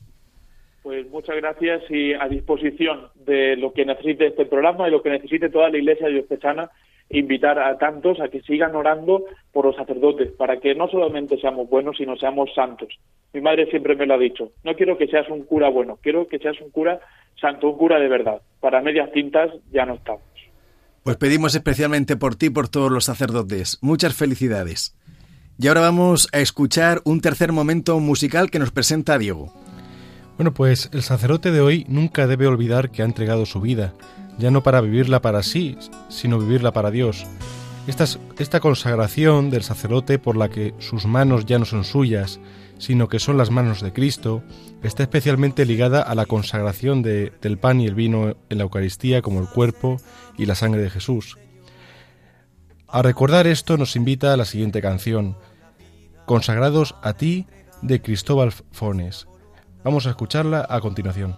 Pues muchas gracias y a disposición de lo que necesite este programa y lo que necesite toda la Iglesia diocesana invitar a tantos a que sigan orando por los sacerdotes, para que no solamente seamos buenos, sino seamos santos. Mi madre siempre me lo ha dicho, no quiero que seas un cura bueno, quiero que seas un cura santo, un cura de verdad. Para medias tintas ya no estamos. Pues pedimos especialmente por ti y por todos los sacerdotes. Muchas felicidades. Y ahora vamos a escuchar un tercer momento musical que nos presenta Diego. Bueno, pues el sacerdote de hoy nunca debe olvidar que ha entregado su vida, ya no para vivirla para sí, sino vivirla para Dios. Esta, consagración del sacerdote por la que sus manos ya no son suyas, sino que son las manos de Cristo, está especialmente ligada a la consagración de, del pan y el vino en la Eucaristía como el cuerpo y la sangre de Jesús. A recordar esto nos invita a la siguiente canción, Consagrados a ti, de Cristóbal Fones. Vamos a escucharla a continuación.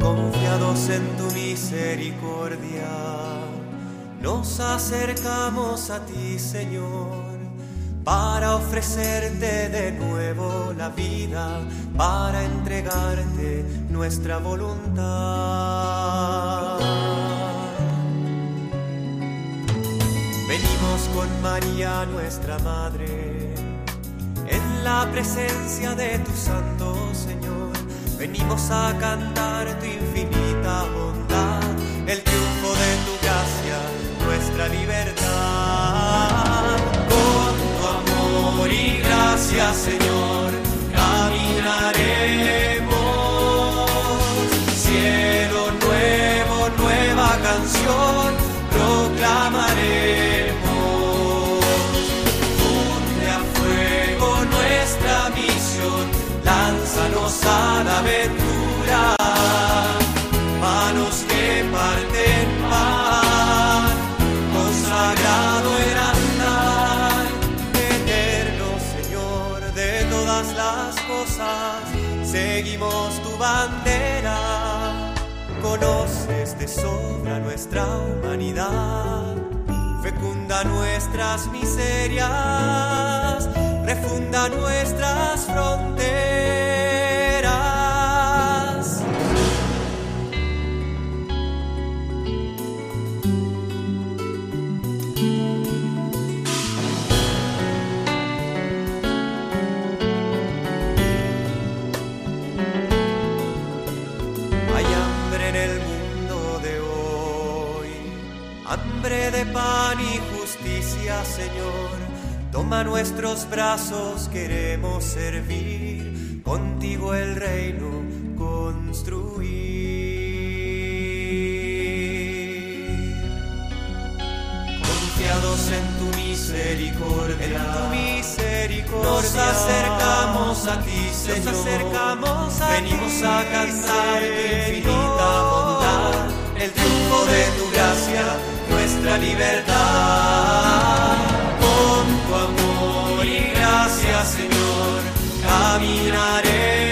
Confiados en tu misericordia, nos acercamos a ti, Señor para ofrecerte de nuevo la vida, para entregarte nuestra voluntad. Venimos con María, nuestra Madre, en la presencia de tu Santo Señor. Venimos a cantar tu infinita bondad, el triunfo de tu gracia, nuestra libertad. Con tu amor y gracia, Señor, caminaremos. Cielo nuevo, nueva canción, lánzanos a la aventura. Manos que parten pan, consagrado el andar, eterno Señor de todas las cosas, seguimos tu bandera. Conoces de sobra nuestra humanidad, fecunda nuestras miserias, refunda nuestras fronteras. Hambre de pan y justicia, Señor. Toma nuestros brazos, queremos servir, contigo el reino construir. Confiados en tu misericordia, en tu misericordia, nos acercamos a ti, Señor. Nos acercamos a Venimos a cantar tu infinita bondad, el triunfo de tu gracia, nuestra libertad. Con tu amor y gracia, Señor, caminaremos.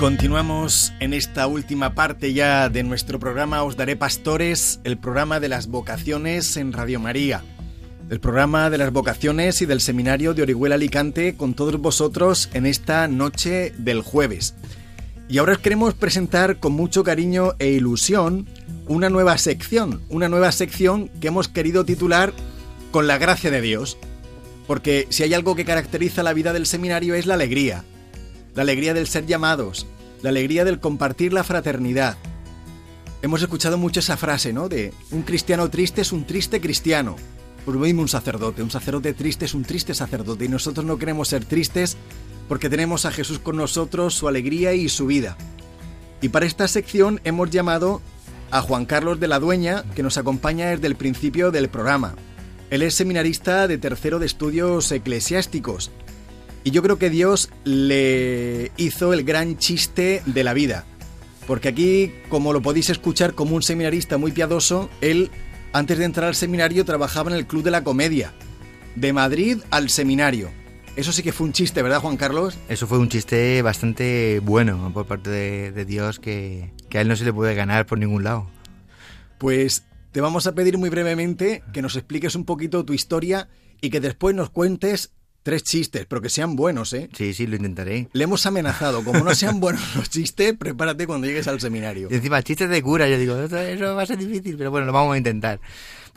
Continuamos en esta última parte ya de nuestro programa Os Daré Pastores, el programa de las vocaciones en Radio María. El programa de las vocaciones y del seminario de Orihuela Alicante con todos vosotros en esta noche del jueves. Y ahora os queremos presentar con mucho cariño e ilusión una nueva sección, una nueva sección que hemos querido titular Con la gracia de Dios. Porque si hay algo que caracteriza la vida del seminario es la alegría, la alegría del ser llamados, la alegría del compartir la fraternidad. Hemos escuchado mucho esa frase, ¿no? De un cristiano triste es un triste cristiano. Pues mismo un sacerdote, un sacerdote triste es un triste sacerdote y nosotros no queremos ser tristes porque tenemos a Jesús con nosotros, su alegría y su vida. Y para esta sección hemos llamado a Juan Carlos de la Dueña, que nos acompaña desde el principio del programa. Él es seminarista de tercero de estudios eclesiásticos y yo creo que Dios le hizo el gran chiste de la vida. Porque aquí, como lo podéis escuchar como un seminarista muy piadoso, él, antes de entrar al seminario, trabajaba en el Club de la Comedia. De Madrid al seminario. Eso sí que fue un chiste, ¿verdad, Juan Carlos? Eso fue un chiste bastante bueno por parte de, de Dios que que a él no se le puede ganar por ningún lado. Pues te vamos a pedir muy brevemente que nos expliques un poquito tu historia y que después nos cuentes tres chistes, pero que sean buenos, ¿eh? Sí, sí, lo intentaré. Le hemos amenazado, como no sean buenos los chistes, prepárate cuando llegues al seminario. Y encima, chistes de cura, yo digo, eso, eso va a ser difícil, pero bueno, lo vamos a intentar.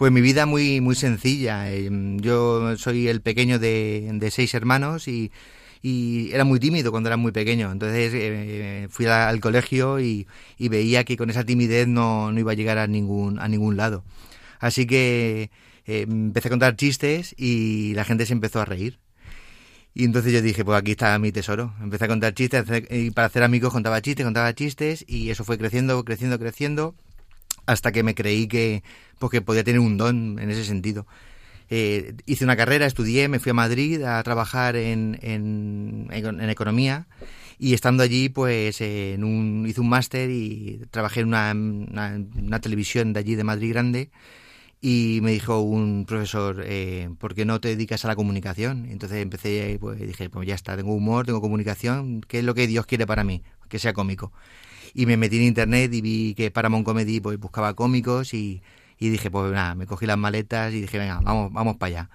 Pues mi vida muy, muy sencilla. eh, Yo soy el pequeño de, seis hermanos y, era muy tímido cuando era muy pequeño. Entonces eh, fui al colegio y, veía que con esa timidez no, no iba a llegar a ningún, a ningún lado. Así que eh, empecé a contar chistes y la gente se empezó a reír. Y entonces yo dije, pues aquí está mi tesoro. Empecé a contar chistes y para hacer amigos contaba chistes, contaba chistes y eso fue creciendo, creciendo, creciendo hasta que me creí que, pues, que podía tener un don en ese sentido. Eh, hice una carrera, estudié, me fui a Madrid a trabajar en, en, economía y estando allí pues en un, hice un máster y trabajé en una, una- televisión de allí de Madrid grande y me dijo un profesor, eh, ¿por qué no te dedicas a la comunicación? Entonces empecé, pues dije, pues ya está, tengo humor, tengo comunicación, ¿qué es lo que Dios quiere para mí? Que sea cómico. Y me metí en internet y vi que Paramount Comedy pues buscaba cómicos y, y dije, pues nada, me cogí las maletas y dije, venga, vamos, vamos para allá.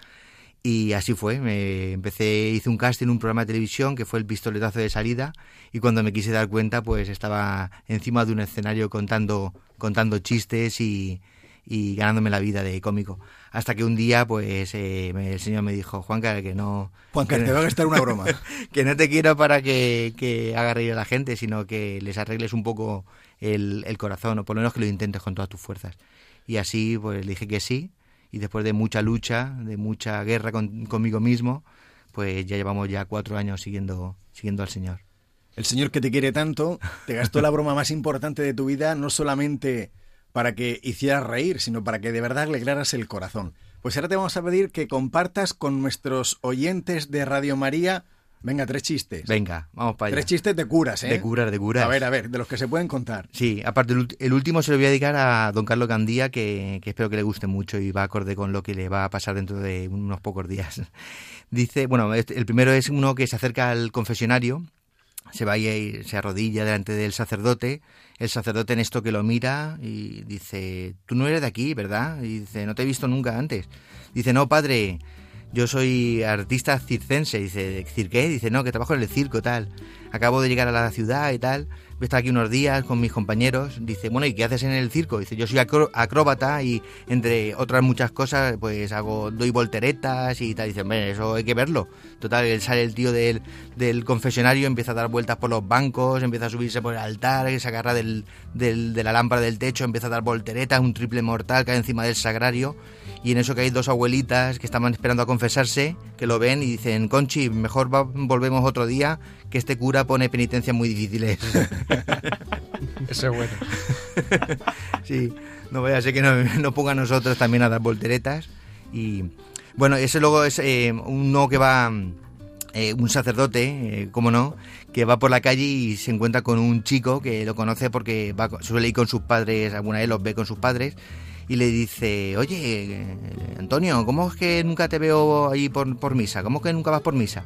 Y así fue, me empecé, hice un casting en un programa de televisión que fue el pistoletazo de salida y cuando me quise dar cuenta pues estaba encima de un escenario contando, contando chistes y, y ganándome la vida de cómico. Hasta que un día pues eh, me- el señor me dijo, Juanca, que no... Juanca, que te va a gastar una broma. que no te quiero para que, que haga reír a la gente, sino que les arregles un poco el, el corazón, o por lo menos que lo intentes con todas tus fuerzas. Y así, pues le dije que sí, y después de mucha lucha, de mucha guerra con- conmigo mismo, pues ya llevamos ya cuatro años siguiendo, siguiendo al Señor. El señor que te quiere tanto te gastó la broma más importante de tu vida, no solamente para que hicieras reír, sino para que de verdad alegraras el corazón. Pues ahora te vamos a pedir que compartas con nuestros oyentes de Radio María, venga, tres chistes. Venga, vamos para allá. Tres chistes de curas, ¿eh? De curas, de curas. A ver, a ver, de los que se pueden contar. Sí, aparte el, último se lo voy a dedicar a don Carlos Gandía, que, que espero que le guste mucho y va acorde con lo que le va a pasar dentro de unos pocos días. Dice, bueno, este- el primero es uno que se acerca al confesionario, se va y se arrodilla delante del sacerdote, el sacerdote en esto que lo mira y dice, tú no eres de aquí, ¿verdad? Y dice, no te he visto nunca antes. Dice, no, padre, yo soy artista circense. Dice, ¿cir qué? Dice, no, que trabajo en el circo, tal. Acabo de llegar a la ciudad y tal. Voy a aquí unos días con mis compañeros. Dice, bueno, ¿y qué haces en el circo? Dice, yo soy acróbata y entre otras muchas cosas, pues hago, doy volteretas y tal. Dice, hombre, eso hay que verlo. Total, él sale el tío del, del confesionario, empieza a dar vueltas por los bancos, empieza a subirse por el altar, se agarra del, del- de la lámpara del techo, empieza a dar volteretas, un triple mortal cae encima del sagrario. Y en eso que hay dos abuelitas que estaban esperando a confesarse, que lo ven y dicen, Conchi, mejor va- volvemos otro día, que este cura pone penitencias muy difíciles. Ese es bueno. sí, no vaya a ser que no- nos ponga a nosotros también a dar volteretas. Y bueno, ese luego es eh, uno que va, eh, un sacerdote, eh, como no, que va por la calle y se encuentra con un chico que lo conoce porque va, con- suele ir con sus padres, alguna vez los ve con sus padres. Y le dice, oye, eh, Antonio, ¿cómo es que nunca te veo ahí por, por misa? ¿Cómo es que nunca vas por misa?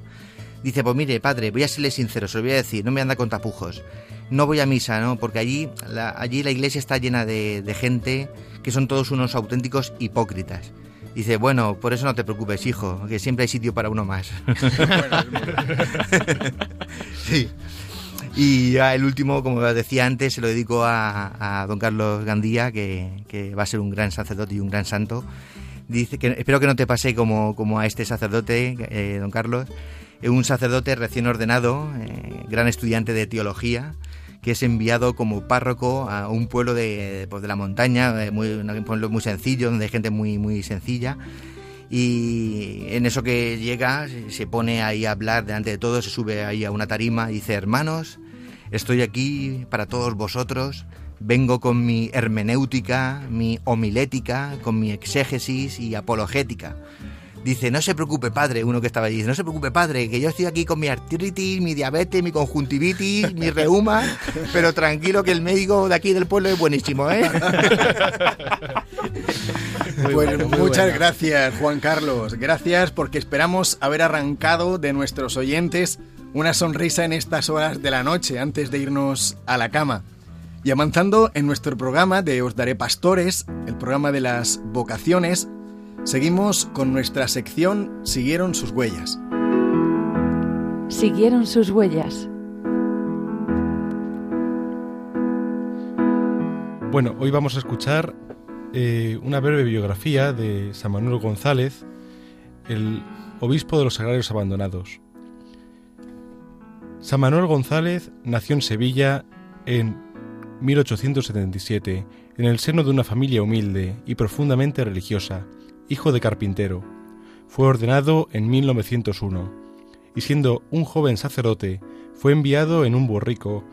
Dice, pues mire, padre, voy a serle sincero, se lo voy a decir, no me anda con tapujos. No voy a misa, ¿no? Porque allí la, allí la iglesia está llena de, de gente que son todos unos auténticos hipócritas. Dice, bueno, por eso no te preocupes, hijo, que siempre hay sitio para uno más. sí. Y ya el último, como decía antes, se lo dedico a, a don Carlos Gandía, que, que va a ser un gran sacerdote y un gran santo. Dice que espero que no te pase como, como a este sacerdote, eh, don Carlos. Un sacerdote recién ordenado, eh, gran estudiante de teología, que es enviado como párroco a un pueblo de, pues, de la montaña, eh, muy, un pueblo muy sencillo, donde hay gente muy, muy sencilla. Y en eso que llega, se pone ahí a hablar delante de todos, se sube ahí a una tarima y dice, hermanos, estoy aquí para todos vosotros, vengo con mi hermenéutica, mi homilética, con mi exégesis y apologética. Dice, no se preocupe, padre, uno que estaba allí, dice, no se preocupe, padre, que yo estoy aquí con mi artritis, mi diabetes, mi conjuntivitis, mi reuma, pero tranquilo que el médico de aquí del pueblo es buenísimo, ¿eh? Pues bueno, muchas bueno. gracias, Juan Carlos. Gracias porque esperamos haber arrancado de nuestros oyentes una sonrisa en estas horas de la noche antes de irnos a la cama. Y avanzando en nuestro programa de Os Daré Pastores, el programa de las vocaciones, seguimos con nuestra sección Siguieron sus huellas. Siguieron sus huellas. Bueno, hoy vamos a escuchar eh, una breve biografía de San Manuel González, el obispo de los Sagrarios Abandonados. San Manuel González nació en Sevilla en 1877, en el seno de una familia humilde y profundamente religiosa, hijo de carpintero. Fue ordenado en 1901 y siendo un joven sacerdote fue enviado en un borrico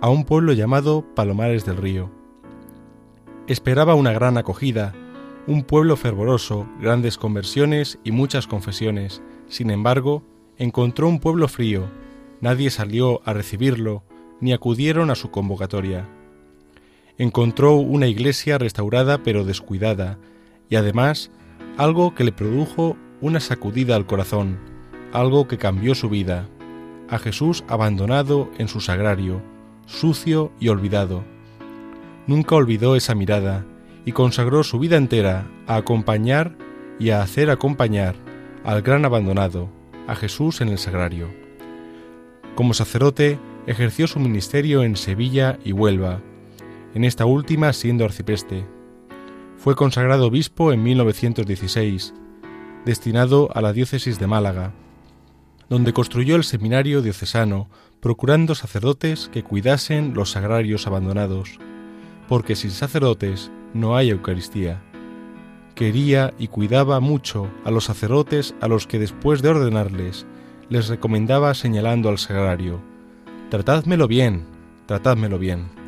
a un pueblo llamado Palomares del Río. Esperaba una gran acogida, un pueblo fervoroso, grandes conversiones y muchas confesiones. Sin embargo, encontró un pueblo frío, nadie salió a recibirlo, ni acudieron a su convocatoria. Encontró una iglesia restaurada pero descuidada, además algo que le produjo una sacudida al corazón, algo que cambió su vida, a Jesús abandonado en su sagrario, sucio y olvidado. Nunca olvidó esa mirada y consagró su vida entera a acompañar y a hacer acompañar al gran abandonado, a Jesús en el sagrario. Como sacerdote, ejerció su ministerio en Sevilla y Huelva, en esta última siendo arcipreste. Fue consagrado obispo en 1916, destinado a la diócesis de Málaga, donde construyó el seminario diocesano, procurando sacerdotes que cuidasen los sagrarios abandonados, porque sin sacerdotes no hay Eucaristía. Quería y cuidaba mucho a los sacerdotes a los que después de ordenarles les recomendaba señalando al sagrario, Tratádmelo bien, tratádmelo bien.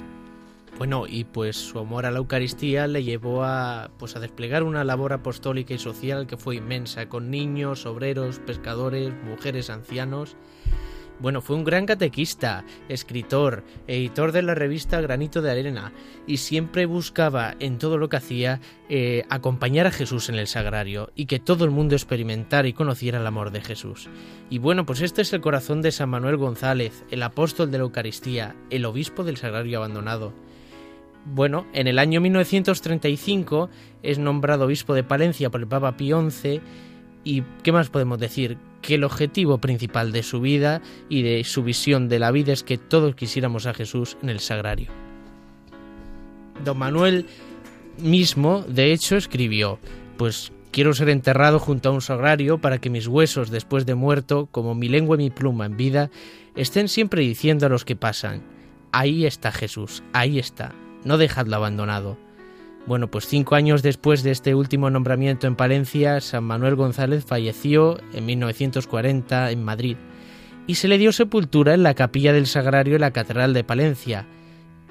Bueno, y pues su amor a la Eucaristía le llevó a, pues a desplegar una labor apostólica y social que fue inmensa, con niños, obreros, pescadores, mujeres, ancianos. Bueno, fue un gran catequista, escritor, editor de la revista Granito de Arena, y siempre buscaba en todo lo que hacía eh, acompañar a Jesús en el sagrario y que todo el mundo experimentara y conociera el amor de Jesús. Y bueno, pues este es el corazón de San Manuel González, el apóstol de la Eucaristía, el obispo del sagrario abandonado. Bueno, en el año 1935 es nombrado obispo de Palencia por el Papa Pío XI y ¿qué más podemos decir? Que el objetivo principal de su vida y de su visión de la vida es que todos quisiéramos a Jesús en el sagrario. Don Manuel mismo, de hecho, escribió, pues quiero ser enterrado junto a un sagrario para que mis huesos después de muerto, como mi lengua y mi pluma en vida, estén siempre diciendo a los que pasan, ahí está Jesús, ahí está, no dejadlo abandonado. Bueno, pues cinco años después de este último nombramiento en Palencia, San Manuel González falleció en 1940 en Madrid y se le dio sepultura en la capilla del Sagrario en la Catedral de Palencia.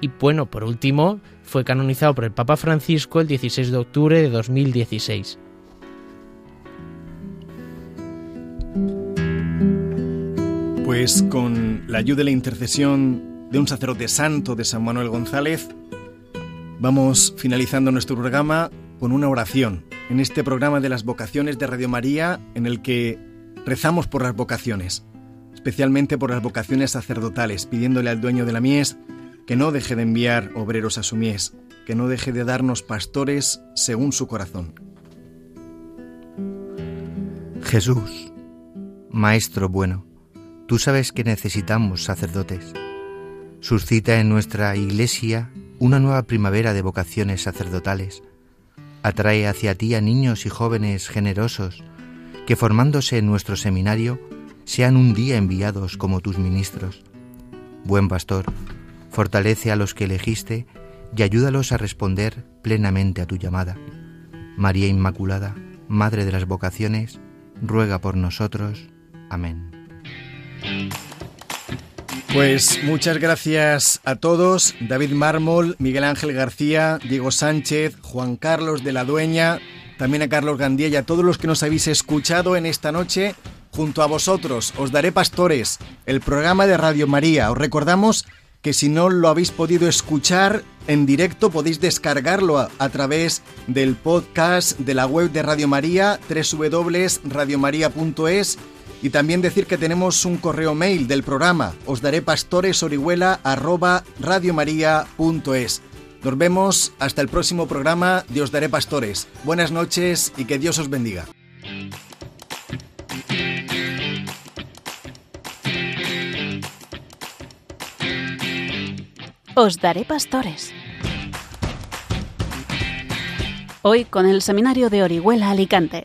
Y bueno, por último, fue canonizado por el Papa Francisco el 16 de octubre de 2016. Pues con la ayuda y la intercesión de un sacerdote santo de San Manuel González, Vamos finalizando nuestro programa con una oración en este programa de las vocaciones de Radio María en el que rezamos por las vocaciones, especialmente por las vocaciones sacerdotales, pidiéndole al dueño de la mies que no deje de enviar obreros a su mies, que no deje de darnos pastores según su corazón. Jesús, Maestro bueno, tú sabes que necesitamos sacerdotes. Suscita en nuestra iglesia una nueva primavera de vocaciones sacerdotales. Atrae hacia ti a niños y jóvenes generosos que formándose en nuestro seminario sean un día enviados como tus ministros. Buen pastor, fortalece a los que elegiste y ayúdalos a responder plenamente a tu llamada. María Inmaculada, Madre de las Vocaciones, ruega por nosotros. Amén. Pues muchas gracias a todos, David Mármol, Miguel Ángel García, Diego Sánchez, Juan Carlos de la Dueña, también a Carlos Gandía y a todos los que nos habéis escuchado en esta noche. Junto a vosotros os daré pastores, el programa de Radio María. Os recordamos que si no lo habéis podido escuchar en directo podéis descargarlo a, a través del podcast de la web de Radio María, www.radiomaria.es Y también decir que tenemos un correo mail del programa, os daré. Nos vemos hasta el próximo programa de Os daré pastores. Buenas noches y que Dios os bendiga. Os daré pastores. Hoy con el Seminario de Orihuela Alicante.